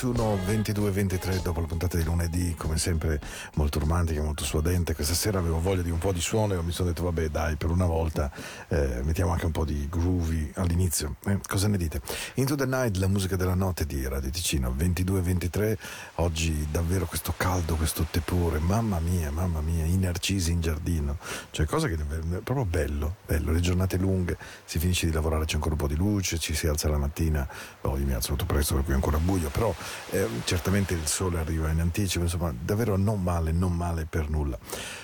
2021, 22-23, dopo la puntata di lunedì, come sempre molto romantica, molto suadente. Questa sera avevo voglia di un po' di suono e mi sono detto, vabbè, dai, per una volta eh, mettiamo anche un po' di groovy all'inizio. Eh, cosa ne dite? Into the Night, la musica della notte di Radio Ticino, 22-23, oggi davvero questo caldo, questo tepore, mamma mia, mamma mia, i narcisi in giardino, cioè cosa che è proprio bello, bello, le giornate lunghe, si finisce di lavorare, c'è ancora un po' di luce, ci si alza la mattina, poi mi alzo molto presto per cui è ancora buio, però eh, certamente il sole arriva in anticipo, insomma davvero non male, non male per nulla.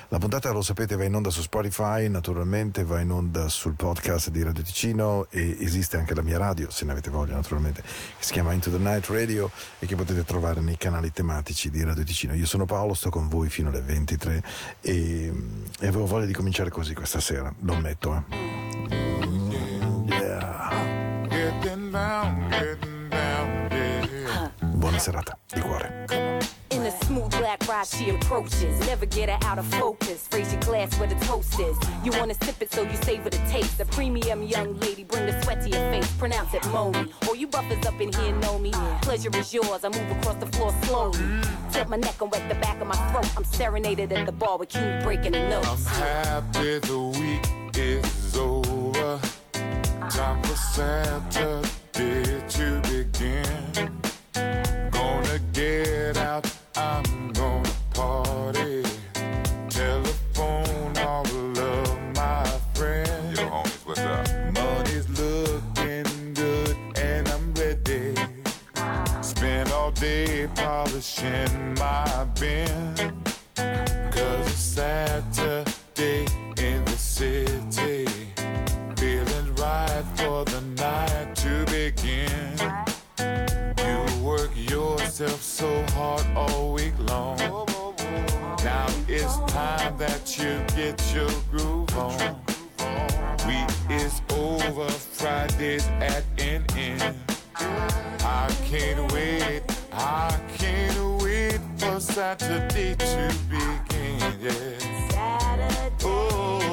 La puntata lo sapete va in onda su Spotify, naturalmente va in onda sul podcast di Radio Ticino e esiste anche la mia radio, se ne avete voglia naturalmente, che si chiama Into the Night Radio e che potete trovare nei canali tematici di Radio Ticino. Io sono Paolo, sto con voi fino alle 23 e, e avevo voglia di cominciare così questa sera, lo ammetto. Eh. Yeah. Getting down. Buona serata, di cuore. In a smooth black ride, she approaches. Never get her out of focus. Raise your glass where the toast is. You wanna sip it, so you savor the taste. A premium young lady, bring the sweat to your face. Pronounce it Moni. All you buffers up in here know me. Pleasure is yours. I move across the floor slowly. Tilt my neck and wet the back of my throat. I'm serenaded at the bar with King breaking the I'm happy the week is over. Time for Saturday to begin. Get out, I'm gonna party. Telephone all of my friends. Yo, homies, what's up? Money's looking good and I'm ready. Spend all day polishing my bin. Cause it's Saturday in the city. myself so hard all week long. Now it's time that you get your groove on. Week is over, Friday's at an end. I can't wait, I can't wait for Saturday to begin. Yeah. Saturday. Oh.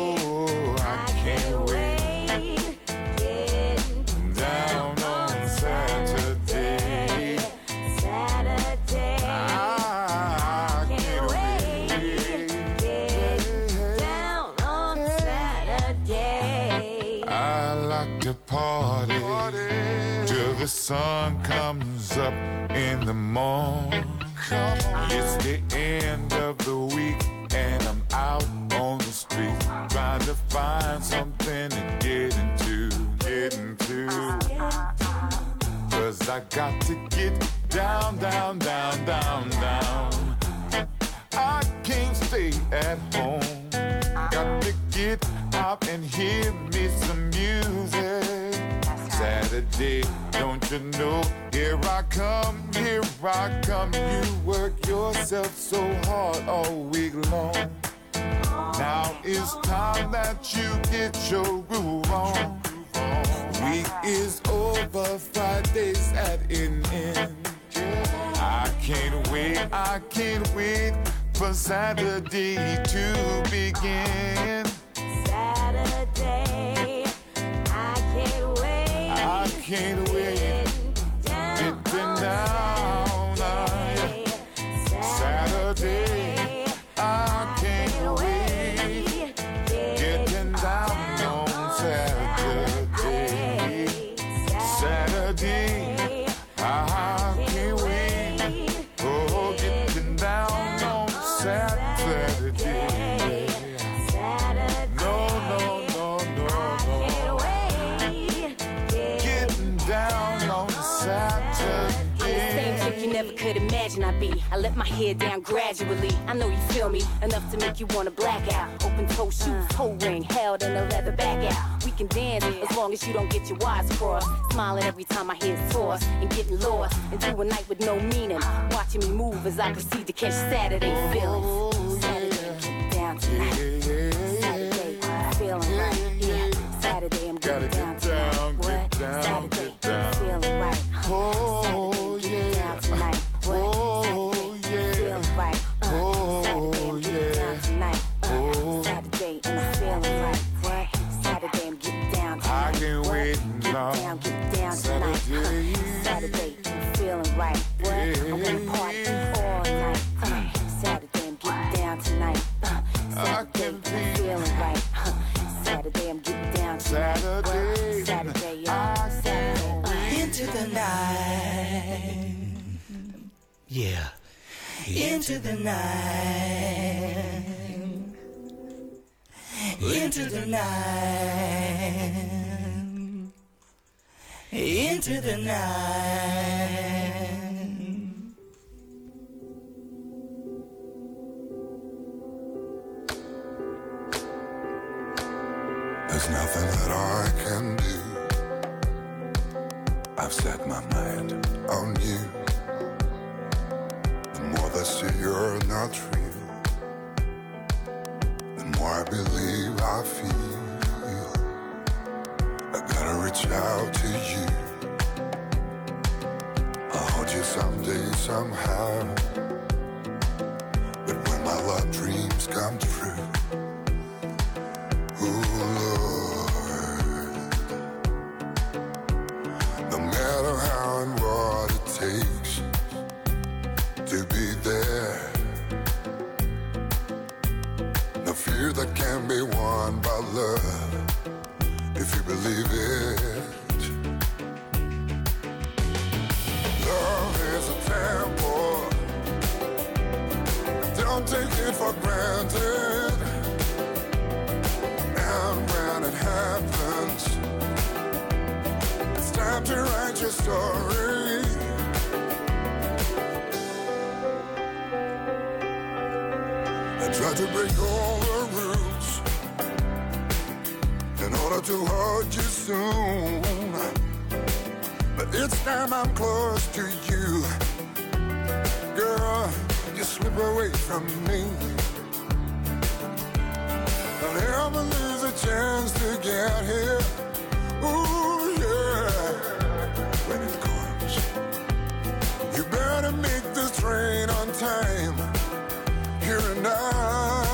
Sun comes up in the morning. It's the end of the week and I'm out on the street trying to find something to get into, get into. Cause I got to get down, down, down, down, down. I can't stay at home. Got to get out and hear me some music. Saturday, don't you know? Here I come, here I come. You work yourself so hard all week long. Now it's time that you get your groove on. Week is over, Fridays at an end. I can't wait, I can't wait for Saturday to begin. Saturday. Can't wait. Getting Getting down uh, on Saturday. I let my hair down gradually. I know you feel me enough to make you wanna black out. Open toe shoes, toe ring, held in a leather back out. We can dance as long as you don't get your wires crossed. Smiling every time I hear toss and getting lost into a night with no meaning. Watching me move as I proceed to catch Saturday feelings. Saturday, keep down tonight. Saturday, I'm feeling right. Yeah, Saturday, I'm getting get down tonight. get What? down, Saturday, get feeling right. Oh. Into the night. Into the night. Into the night. There's nothing that I can do. I've set my mind on you. You're not real, the more I believe I feel. I gotta reach out to you. I'll hold you someday, somehow. But when my love dreams come true, take it for granted. And when it happens, it's time to write your story. I tried to break all the rules in order to hold you soon. But it's time I'm close to you, girl, slip away from me. never lose a chance to get here. Ooh, yeah. When it comes, you better make this train on time. Here and now.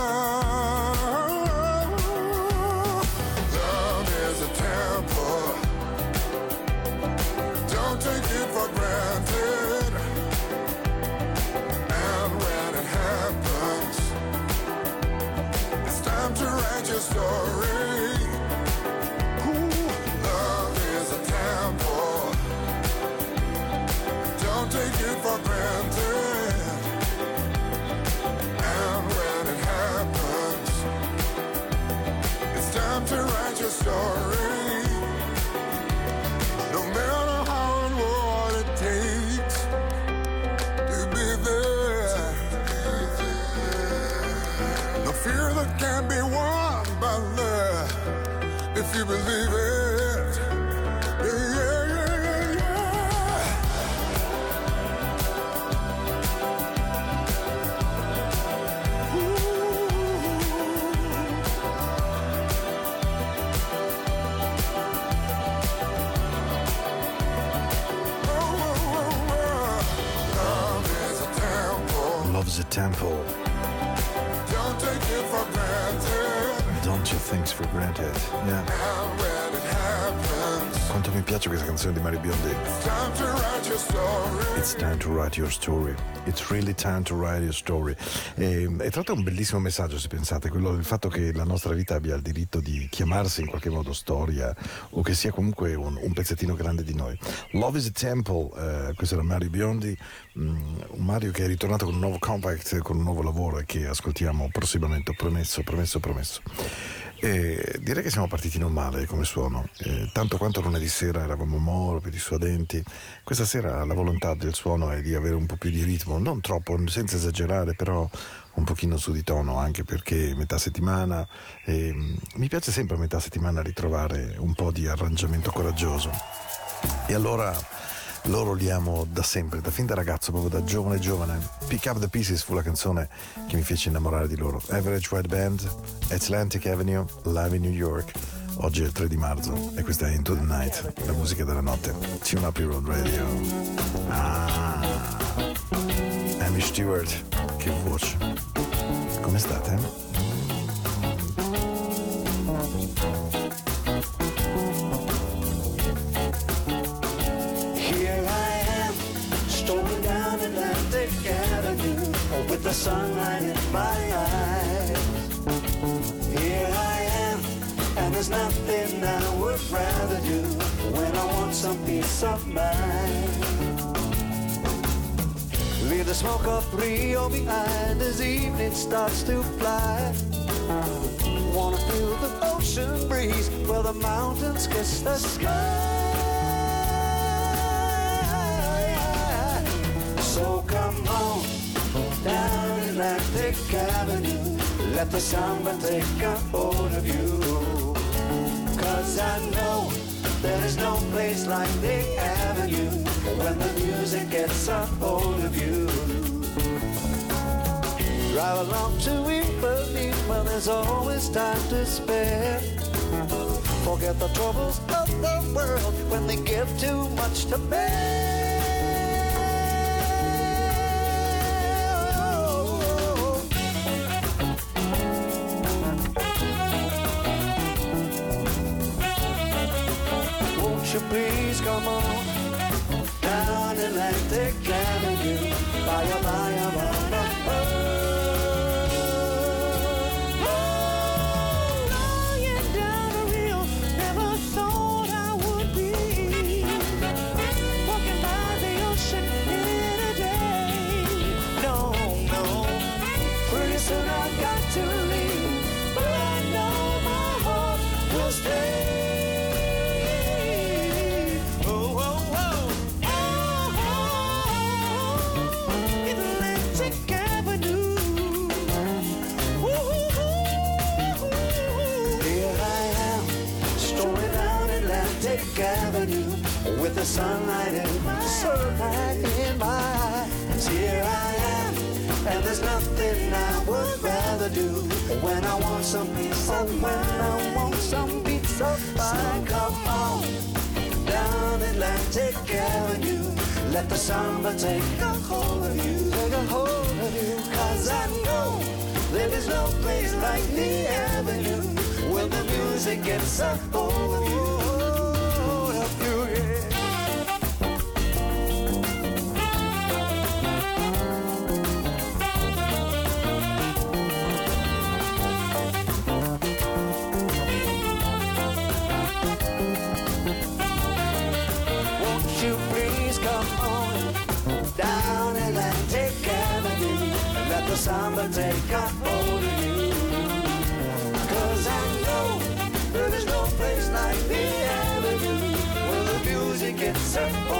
To write your story. It's really time to write your story. E, e tra l'altro è un bellissimo messaggio se pensate, quello del fatto che la nostra vita abbia il diritto di chiamarsi in qualche modo storia o che sia comunque un, un pezzettino grande di noi. Love is a Temple, eh, questo era Mario Biondi, mm, un Mario che è ritornato con un nuovo compact, con un nuovo lavoro e che ascoltiamo prossimamente, promesso, promesso, promesso. E direi che siamo partiti non male come suono, Eh, tanto quanto lunedì sera eravamo morbidi, suadenti, questa sera la volontà del suono è di avere un po' più di ritmo, non troppo, senza esagerare, però un pochino su di tono, anche perché metà settimana, e, mm, mi piace sempre a metà settimana ritrovare un po' di arrangiamento coraggioso. E allora loro li amo da sempre, da fin da ragazzo, proprio da giovane giovane. Pick Up the Pieces fu la canzone che mi fece innamorare di loro. Average White Band, Atlantic Avenue, Live in New York. Oggi è il 3 di marzo e questa è Into the Night, la musica della notte. Tune Up Your Road Radio. Ah, Amy Stewart, che voce. Come state? Sunlight in my eyes. Here I am, and there's nothing I would rather do when I want some peace of mind. Leave the smoke of Rio behind as evening starts to fly. Wanna feel the ocean breeze where the mountains kiss the sky. Atlantic Avenue. Let the samba take a hold of you. Cause I know there is no place like the avenue when the music gets a hold of you. Drive along to Ipanema there's always time to spare. Forget the troubles of the world when they give too much to bear. Come on down Atlantic Avenue? Bye, bye, bye, the sunlight in my sunlight in my eyes. Here I am, And there's nothing I would rather do when I want some peace of mind. I want some peace of mind. So come on down Atlantic Avenue. Let the samba take a hold of you. Take a hold of you. Cause I know there is no place like the avenue where the music gets a hold samba take a hold of you? Cause I know there is no place like the avenue where the music gets a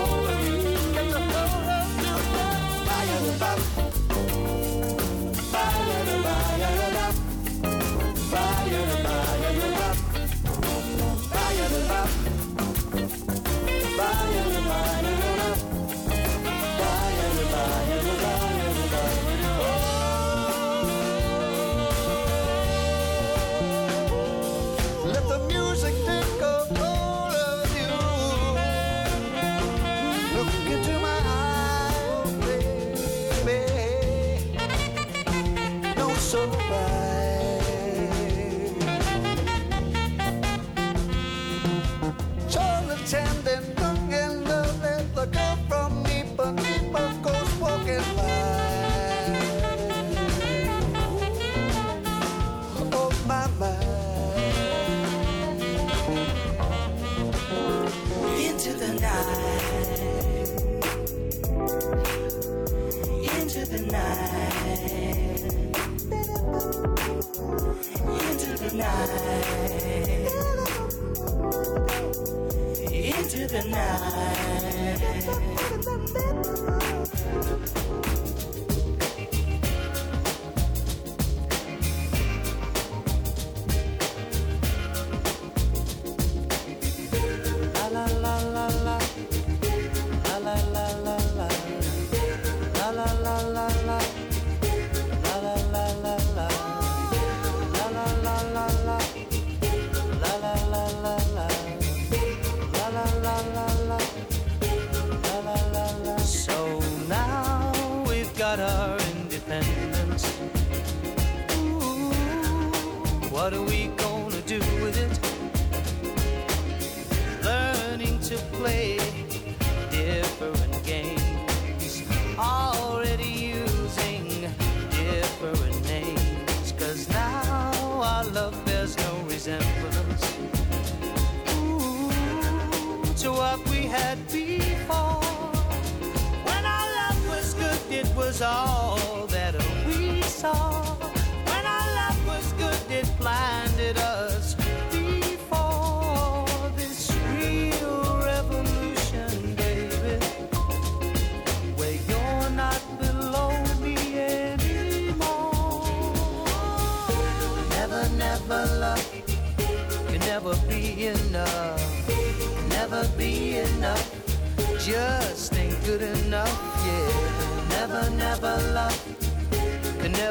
No surprise.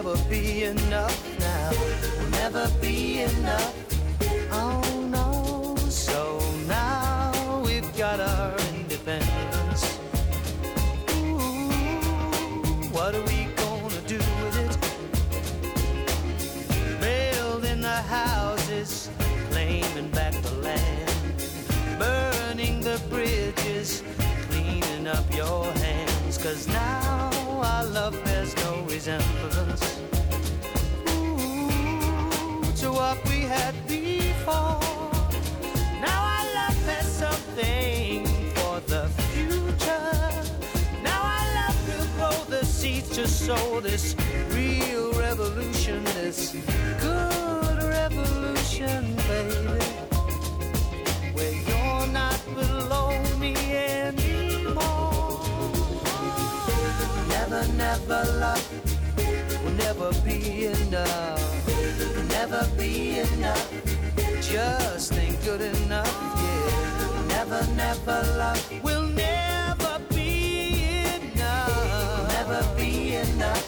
Never be enough now. Will never be enough. Oh no. So now we've got our independence. Ooh, what are we gonna do with it? Building the houses, claiming back the land, burning the bridges, cleaning up your hands. Cause now resemblance Ooh, to what we had before. Now our love has something for the future. Now our love will grow the seeds to sow this real revolution, this good revolution, baby. Where you're not below me anymore. Never, never love never be enough. Never be enough. Just ain't good enough. Yeah. Never, never love will never be enough. Never be enough.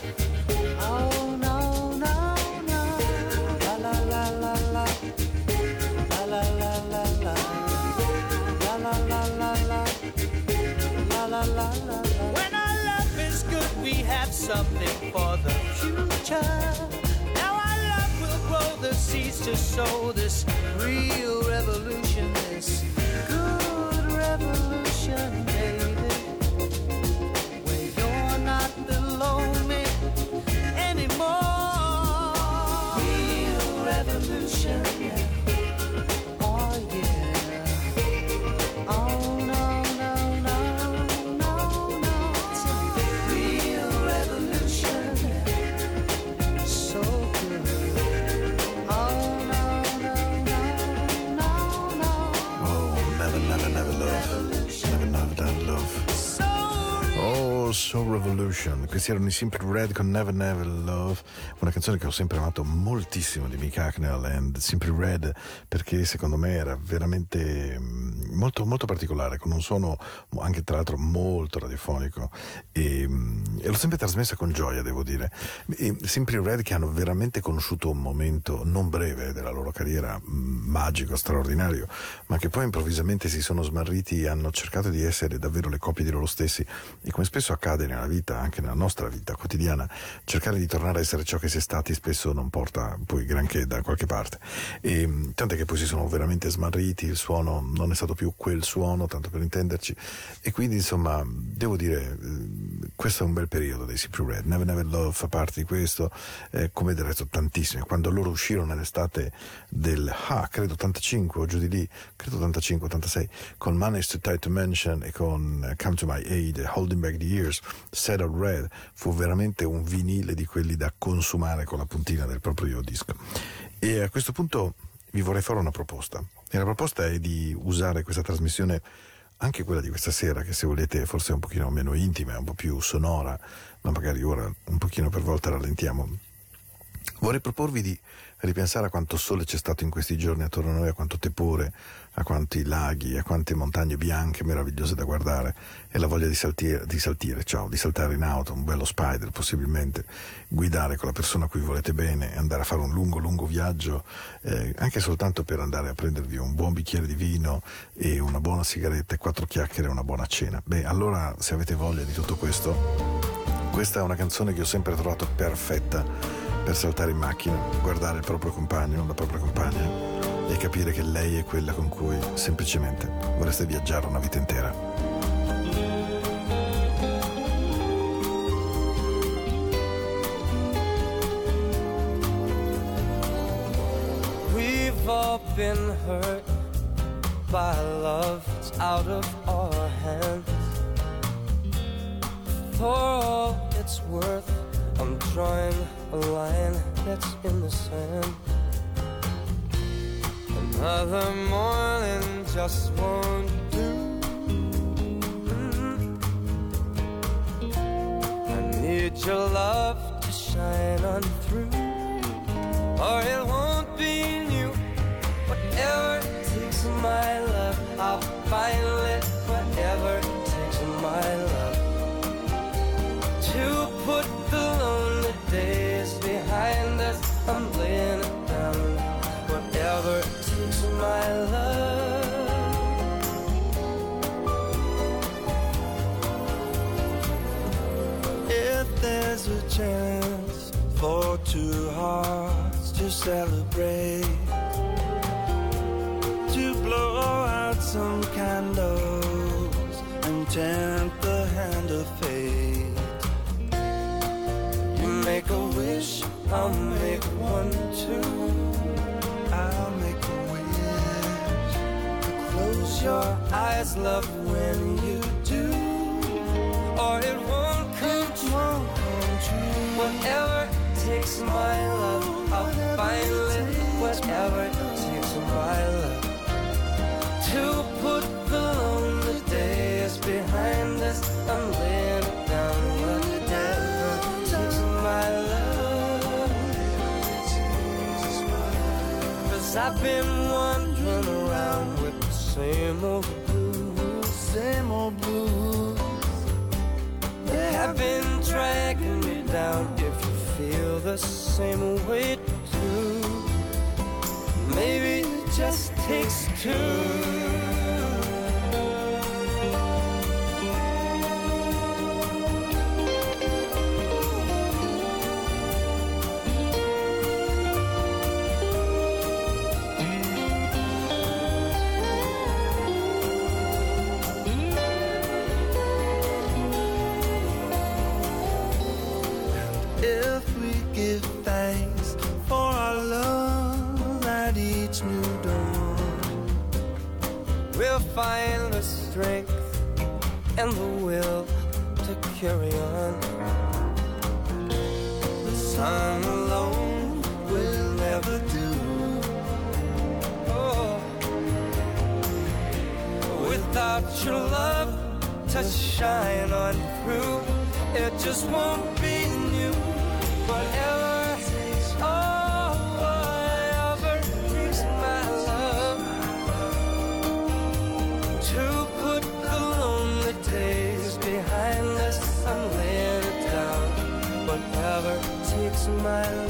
Oh no, no, no. La la la la la. La la la la la. La la la la la. La la la la. When our love is good, we have something for the revolution, this good revolution, baby. So Revolution. Questi erano i Simple Red con Never Never Love, una canzone che ho sempre amato moltissimo di Mick Hacknell and Simple Red perché secondo me era veramente mm, molto, molto particolare, con un suono anche tra l'altro molto radiofonico e, mm, e l'ho sempre trasmessa con gioia, devo dire. E Simple Red che hanno veramente conosciuto un momento non breve della loro carriera, mm, magico, straordinario, ma che poi improvvisamente si sono smarriti e hanno cercato di essere davvero le copie di loro stessi e come spesso accade nella vita, anche nella nostra vita quotidiana, cercare di tornare a essere ciò che si è stati spesso non porta poi granché da qualche parte. E, mh, tant'è che poi si sono veramente smarriti, il suono non è stato più quel suono, tanto per intenderci, e quindi insomma devo dire, eh, questo è un bel periodo dei Simple Red, Never Never Love fa parte di questo, eh, come del resto tantissimi, quando loro uscirono nell'estate del, ah, credo 85 o giù di lì, credo 85, 86, con Man is Too Tight to Mention e con eh, Come to My Aid, Holding Back the Years, Settled Red, fu veramente un vinile di quelli da consumare con la puntina del proprio disco. E a questo punto vi vorrei fare una proposta. E la proposta è di usare questa trasmissione, anche quella di questa sera, che se volete forse è un pochino meno intima, un po' più sonora, ma magari ora un pochino per volta rallentiamo. Vorrei proporvi di ripensare a quanto sole c'è stato in questi giorni attorno a noi, a quanto tepore, a quanti laghi, a quante montagne bianche meravigliose da guardare e la voglia di saltire, di saltire, ciao, di saltare in auto, un bello spider possibilmente, guidare con la persona a cui volete bene, andare a fare un lungo, lungo viaggio, eh, anche soltanto per andare a prendervi un buon bicchiere di vino e una buona sigaretta e quattro chiacchiere e una buona cena. Beh, allora se avete voglia di tutto questo, questa è una canzone che ho sempre trovato perfetta per saltare in macchina, guardare il proprio compagno, la propria compagna e capire che lei è quella con cui semplicemente vorreste viaggiare una vita intera. We've all been hurt by love that's out of our hands. For all it's worth, I'm drawing a line that's in the sand. Another morning just won't do. I need your love to shine on through or it won't be new. Whatever it takes my love, I'll it. Whatever it takes my love to put the lonely days behind us. I'm laying it down. Whatever it takes my love. If there's a chance for two hearts to celebrate, to blow out some candles and tempt your eyes, love, when you do, or it won't come true. Whatever takes my love, I'll find it. Whatever takes my love to put the lonely days behind us. I'm laying it down. Whatever takes my love. Cause I've been the same old blues, same old blues. They have been dragging me down. If you feel the same way too, maybe it just takes two. carry on. The sun alone will never do. Oh, without your love to shine on through, it just won't be new. But my life.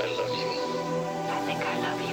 I love you. I think I love you.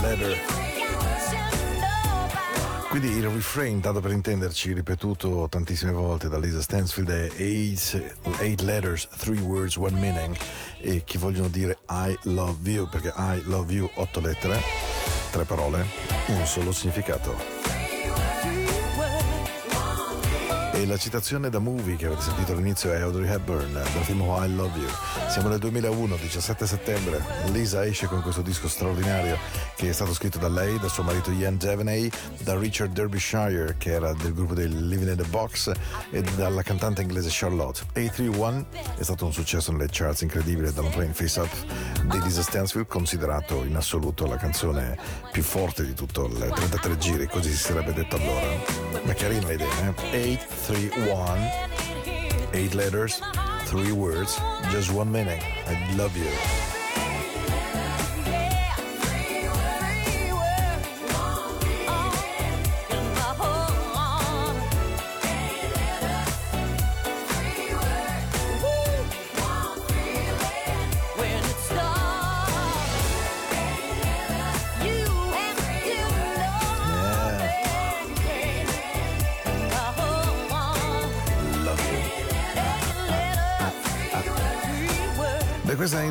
Letter. Quindi il refrain, dato per intenderci, ripetuto tantissime volte da Lisa Stansfield, è eight, letters, three words, one meaning, e che vogliono dire I love you, perché I love you, otto lettere, tre parole, un solo significato. E la citazione da movie che avete sentito all'inizio è Audrey Hepburn dal film I Love You. Siamo nel 2001, 17 settembre. Lisa esce con questo disco straordinario che è stato scritto da lei, da suo marito Ian Devaney, da Richard Derbyshire che era del gruppo dei Living in the Box e dalla cantante inglese Charlotte. A31 è stato un successo nelle charts incredibile dalla Plain Face Up di Lisa Stansfield, considerato in assoluto la canzone più forte di tutto il 33 giri, così si sarebbe detto allora. Ma chiarina l'idea, eh? 831, 8 letters, 3 words, just one meaning. I love you.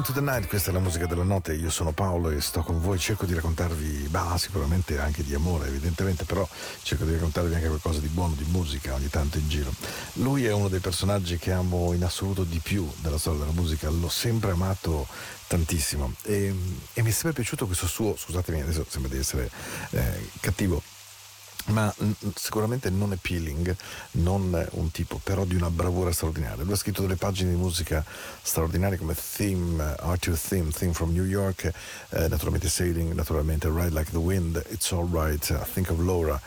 Into the Night, questa è la musica della notte. Io sono Paolo e sto con voi. Cerco di raccontarvi, bah, sicuramente anche di amore, evidentemente, però cerco di raccontarvi anche qualcosa di buono, di musica ogni tanto in giro. Lui è uno dei personaggi che amo in assoluto di più della storia della musica. L'ho sempre amato tantissimo e, e mi è sempre piaciuto questo suo, scusatemi, adesso sembra di essere eh, cattivo ma mm, sicuramente non appealing, non un tipo, però di una bravura straordinaria. Lui ha scritto delle pagine di musica straordinarie come Theme, Arthur Theme, Theme from New York, eh, naturalmente Sailing, naturalmente Ride Like the Wind, It's Alright, I Think of Laura.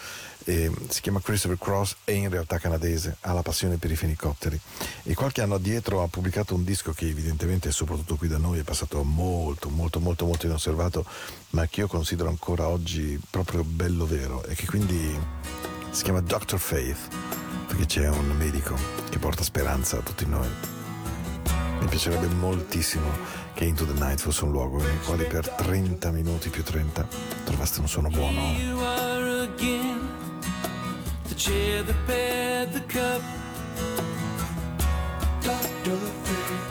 E si chiama Christopher Cross, è in realtà canadese, ha la passione per i fenicotteri e qualche anno addietro ha pubblicato un disco che evidentemente soprattutto qui da noi è passato molto molto molto molto inosservato ma che io considero ancora oggi proprio bello vero e che quindi si chiama Dr. Faith perché c'è un medico che porta speranza a tutti noi. Mi piacerebbe moltissimo che Into the Night fosse un luogo nel quale per 30 minuti più 30 trovaste un suono buono. The chair that paired the cup Dr. Faith,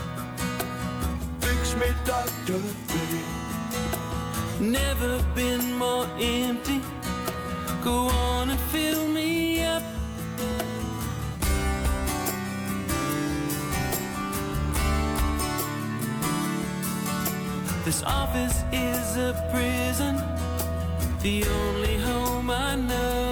fix me, Dr. Faith. never been more empty go on and fill me up this office is a prison the only home i know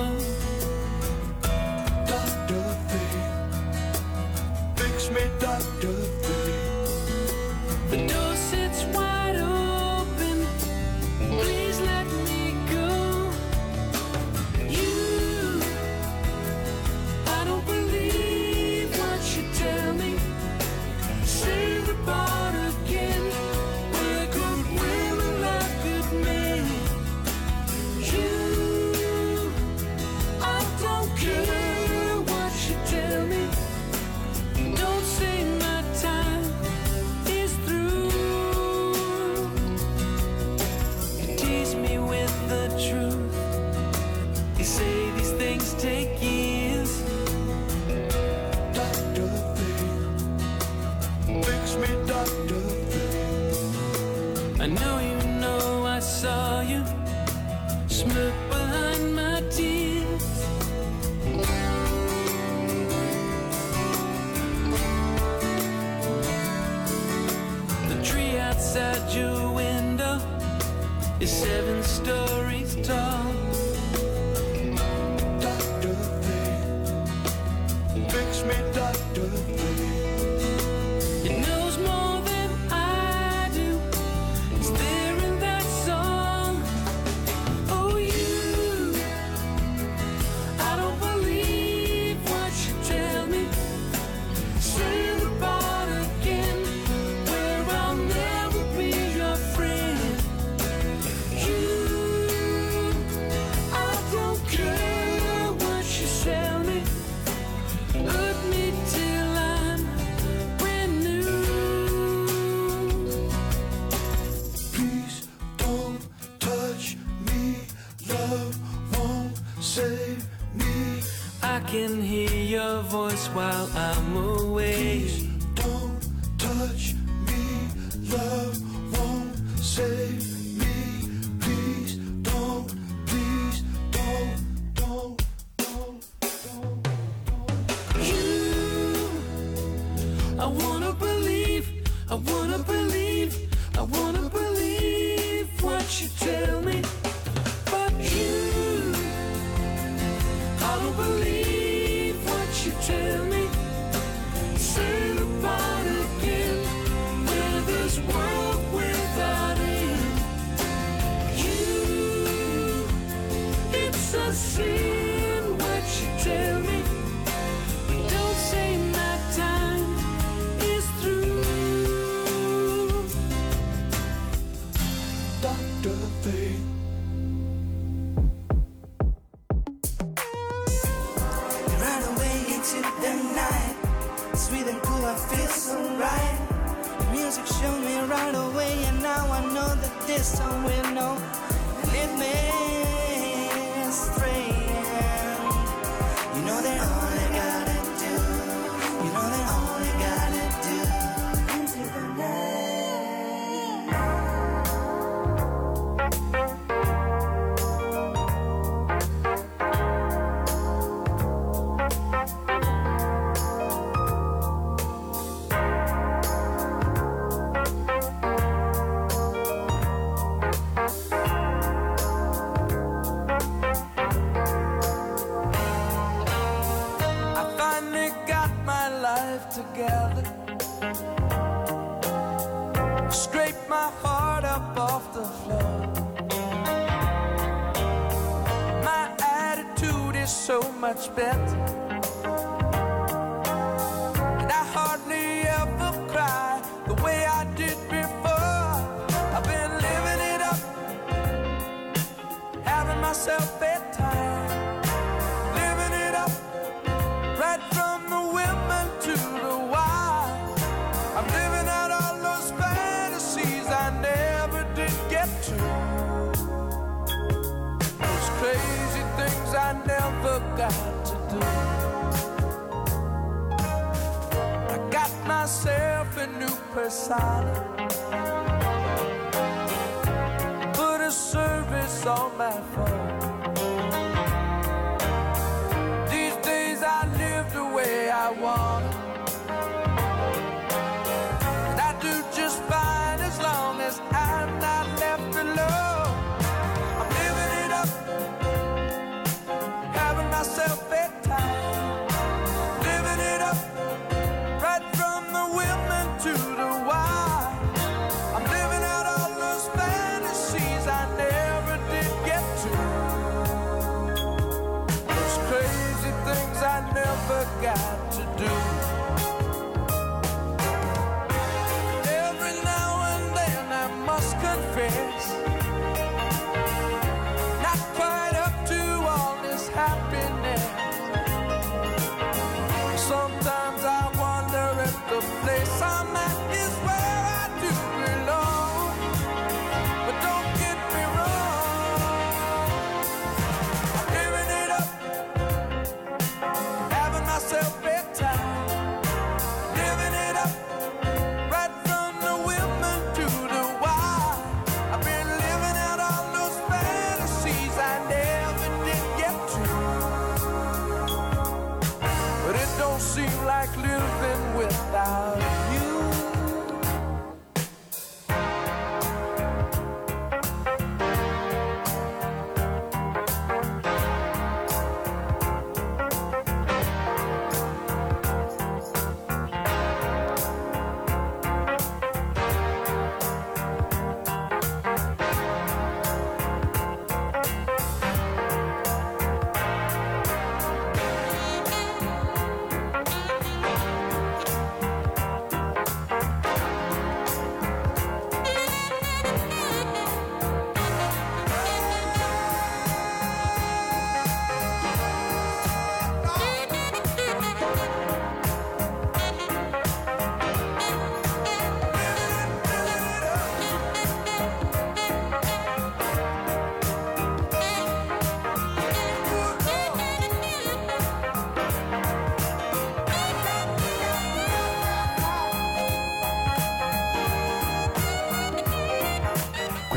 persona.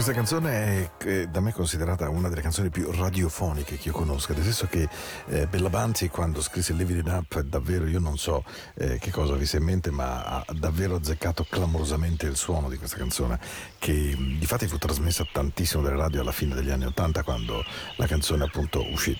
Questa canzone è eh, da me considerata una delle canzoni più radiofoniche che io conosca, nel senso che eh, Bellabanzi quando scrisse Live It Up davvero io non so eh, che cosa avesse in mente ma ha davvero azzeccato clamorosamente il suono di questa canzone che mh, di fatti fu trasmessa tantissimo dalle radio alla fine degli anni Ottanta quando la canzone appunto uscì.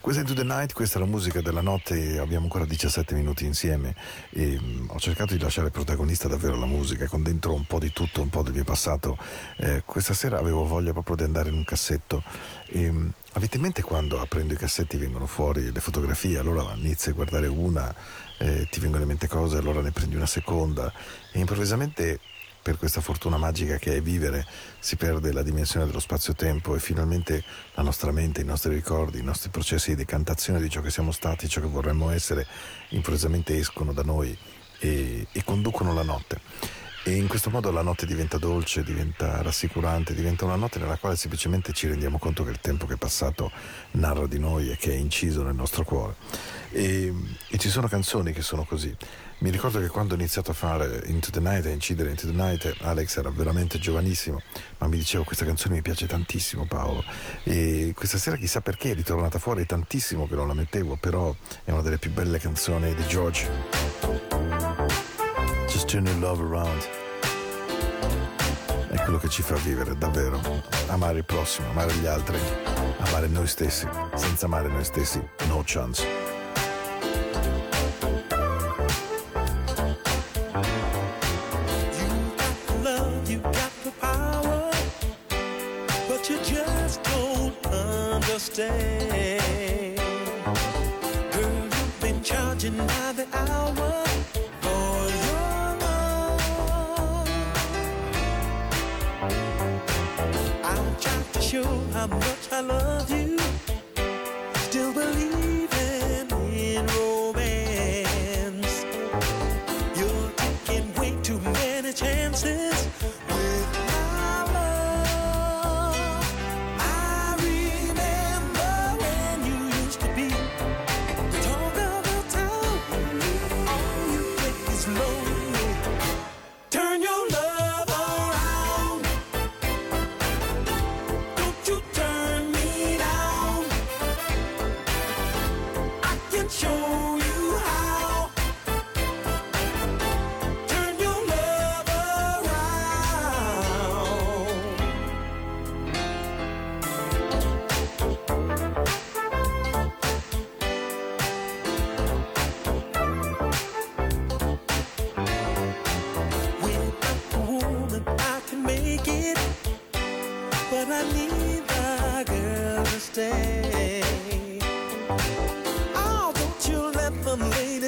Questa è Into the Night, questa è la musica della notte, abbiamo ancora 17 minuti insieme e mh, ho cercato di lasciare protagonista davvero la musica con dentro un po' di tutto, un po' del mio passato. Eh, questa sera avevo voglia proprio di andare in un cassetto e mh, avete in mente quando aprendo i cassetti vengono fuori le fotografie, allora inizi a guardare una, eh, ti vengono in mente cose, allora ne prendi una seconda e improvvisamente per questa fortuna magica che è vivere si perde la dimensione dello spazio-tempo e finalmente la nostra mente, i nostri ricordi, i nostri processi di decantazione di ciò che siamo stati, ciò che vorremmo essere, improvvisamente escono da noi e, e conducono la notte. E in questo modo la notte diventa dolce, diventa rassicurante, diventa una notte nella quale semplicemente ci rendiamo conto che il tempo che è passato narra di noi e che è inciso nel nostro cuore. E, e ci sono canzoni che sono così. Mi ricordo che quando ho iniziato a fare Into the Night, a incidere Into the Night, Alex era veramente giovanissimo, ma mi dicevo questa canzone mi piace tantissimo Paolo. E questa sera chissà perché è ritornata fuori, è tantissimo che non la mettevo, però è una delle più belle canzoni di George. Just turn your love around. È quello che ci fa vivere davvero. Amare il prossimo, amare gli altri, amare noi stessi. Senza amare noi stessi, no chance.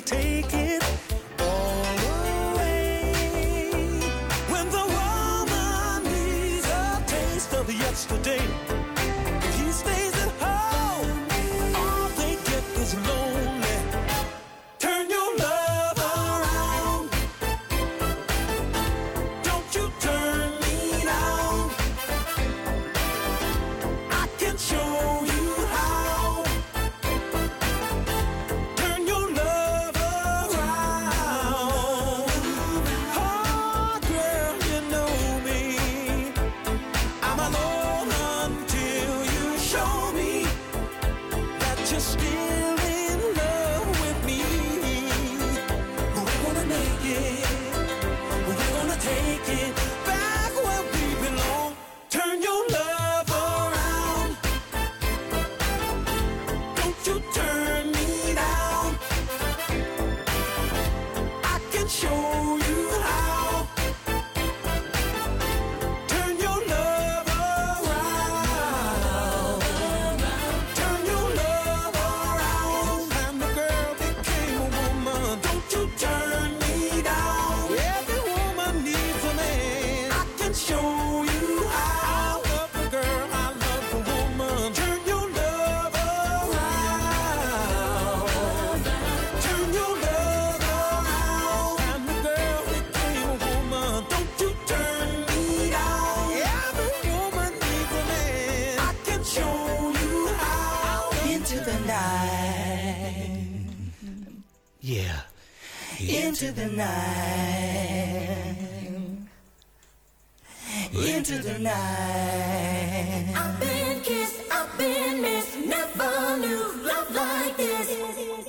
Take it the night. Into the night. I've been kissed, I've been missed, never knew love like this.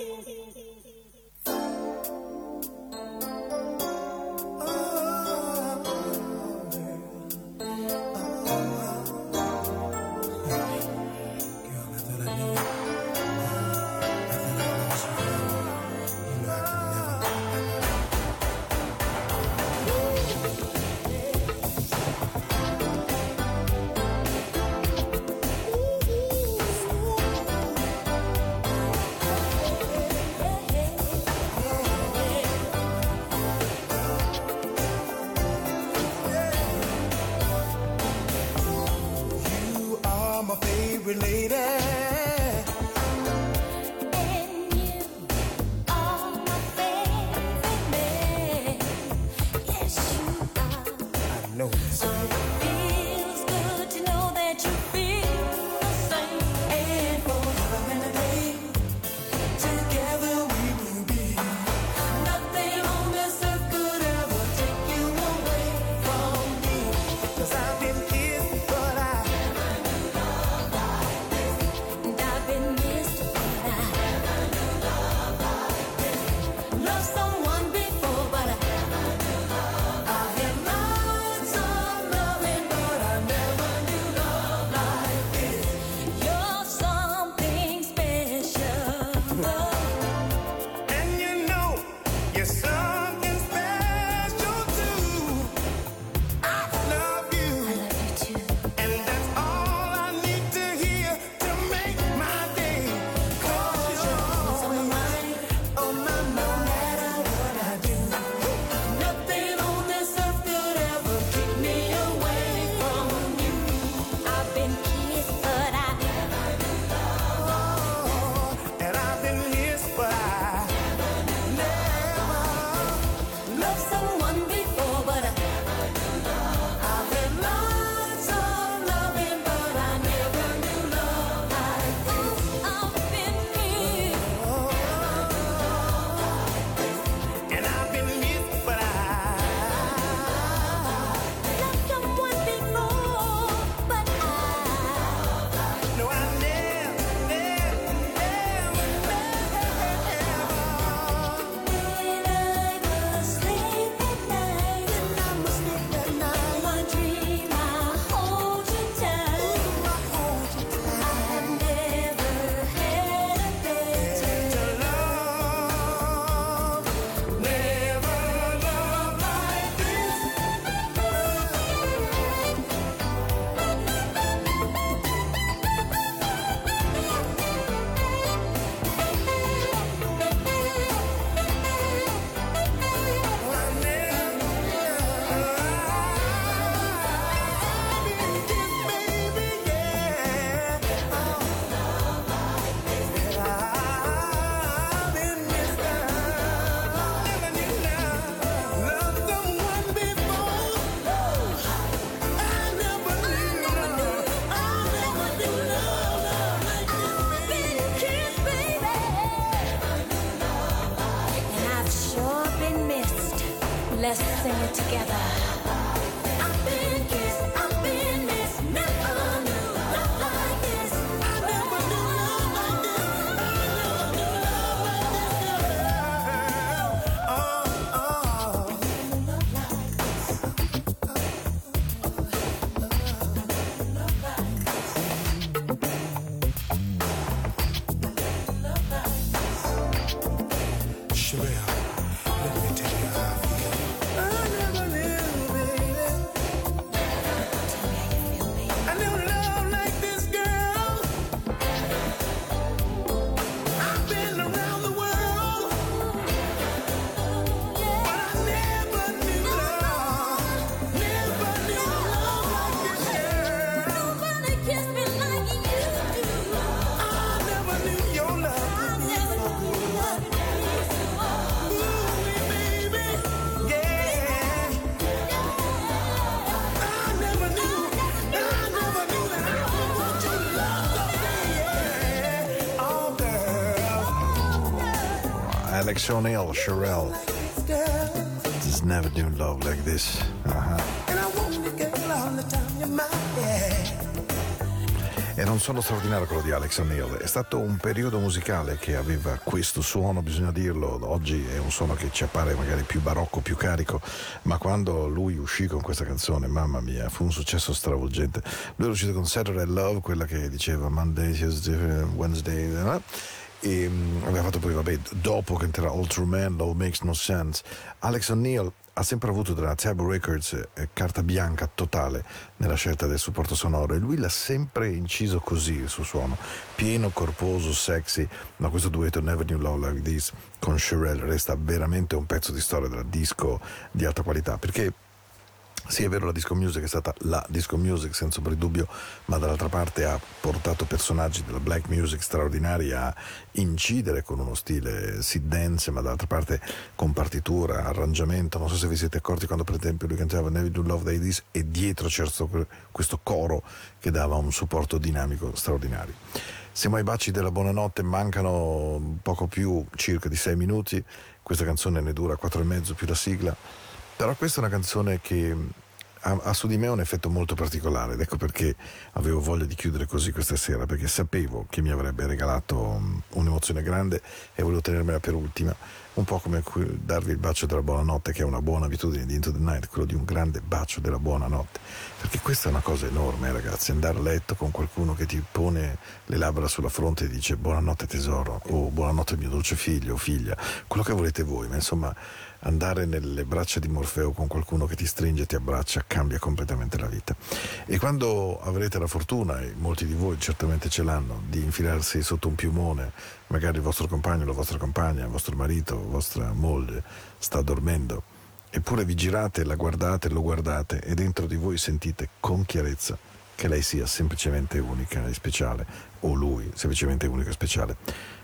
Sonel, Sherelle. Just never do love like this. Uh-huh. E non sono straordinario quello di Alex O'Neill, è stato un periodo musicale che aveva questo suono, bisogna dirlo, oggi è un suono che ci appare magari più barocco, più carico, ma quando lui uscì con questa canzone, mamma mia, fu un successo stravolgente. Lui è uscito con Saturday Love, quella che diceva Monday, Tuesday, Wednesday, eh? E mm, aveva fatto poi, vabbè, dopo che entrerà All True Man, All Makes No Sense. Alex O'Neill ha sempre avuto dalla Taboo Records eh, carta bianca totale nella scelta del supporto sonoro e lui l'ha sempre inciso così il suo suono, pieno, corposo, sexy, ma questo duetto Never Knew Love Like This con Sherelle resta veramente un pezzo di storia della disco di alta qualità, perché sì, è vero, la disco music è stata la disco music senza di dubbio, ma dall'altra parte ha portato personaggi della black music straordinari a incidere con uno stile si dance, ma dall'altra parte con partitura, arrangiamento. Non so se vi siete accorti quando, per esempio, lui cantava Never Do Love Like This e dietro c'era questo coro che dava un supporto dinamico straordinario. Siamo ai baci della buonanotte, mancano poco più, circa di sei minuti. Questa canzone ne dura quattro e mezzo più la sigla. Però questa è una canzone che ha, ha, su di me un effetto molto particolare ed ecco perché avevo voglia di chiudere così questa sera, perché sapevo che mi avrebbe regalato um, un'emozione grande e volevo tenermela per ultima, un po' come darvi il bacio della buonanotte, che è una buona abitudine di Into the Night, quello di un grande bacio della buonanotte, perché questa è una cosa enorme ragazzi, andare a letto con qualcuno che ti pone le labbra sulla fronte e dice buonanotte tesoro o buonanotte mio dolce figlio o figlia, quello che volete voi, ma insomma andare nelle braccia di Morfeo con qualcuno che ti stringe ti abbraccia cambia completamente la vita. E quando avrete la fortuna, e molti di voi certamente ce l'hanno, di infilarsi sotto un piumone, magari il vostro compagno, la vostra compagna, il vostro marito, la vostra moglie sta dormendo, eppure vi girate, la guardate, lo guardate e dentro di voi sentite con chiarezza che lei sia semplicemente unica e speciale, o lui semplicemente unico e speciale.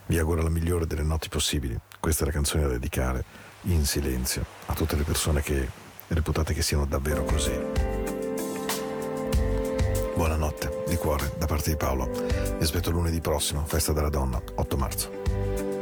Vi auguro la migliore delle notti possibili. Questa è la canzone da dedicare in silenzio a tutte le persone che reputate che siano davvero così. Buonanotte di cuore da parte di Paolo. Vi aspetto lunedì prossimo, festa della donna, 8 marzo.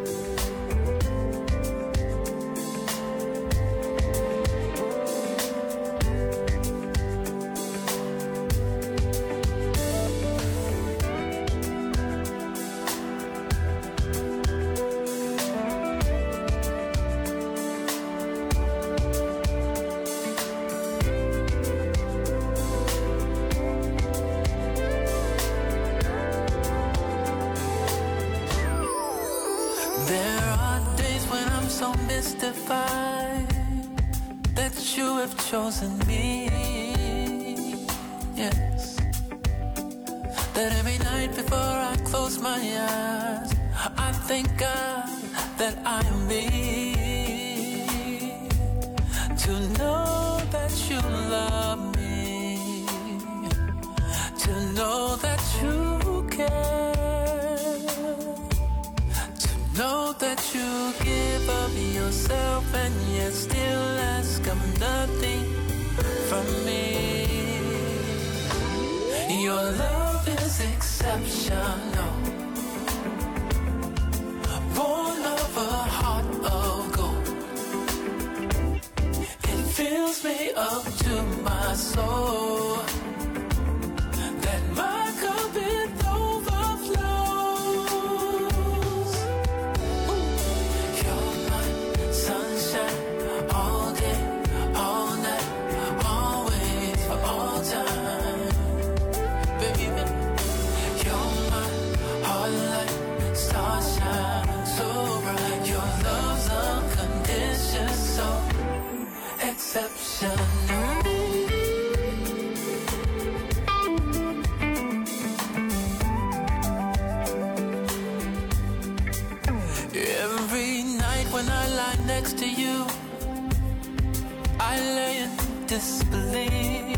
Disbelief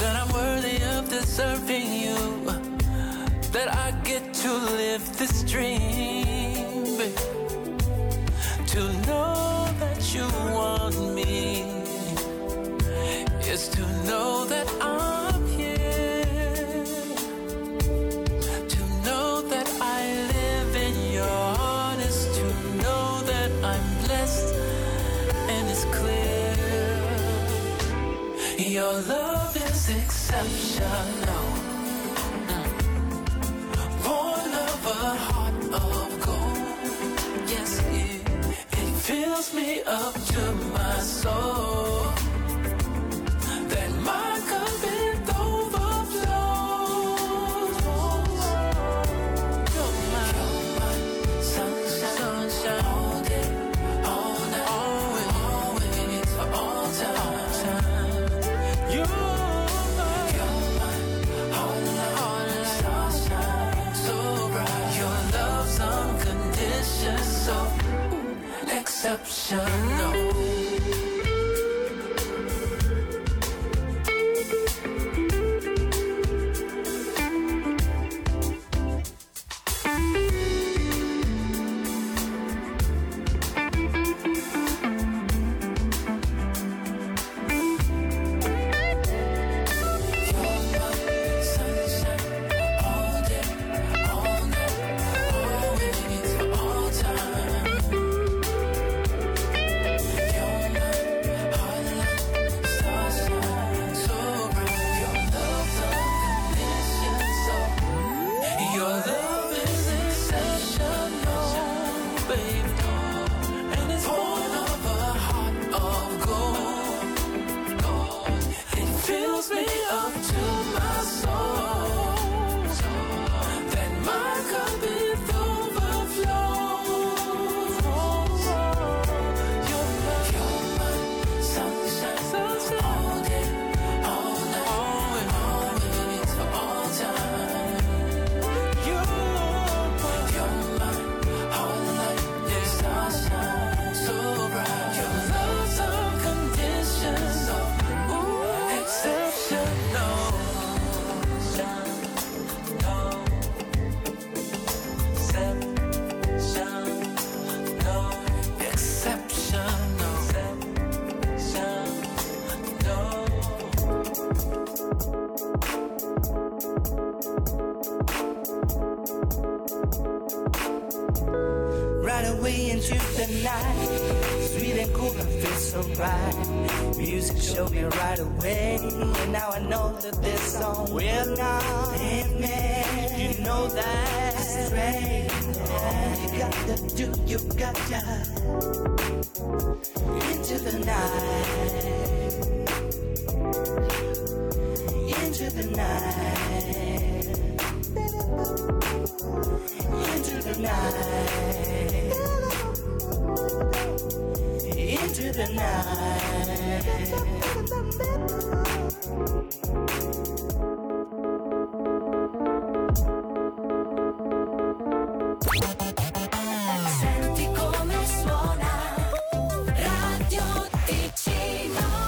that I'm worthy of deserving you, that I get to live this dream. To know that you want me is to know that I'm love is exceptional. Born of a heart of gold. Yes, it, it fills me up to my soul.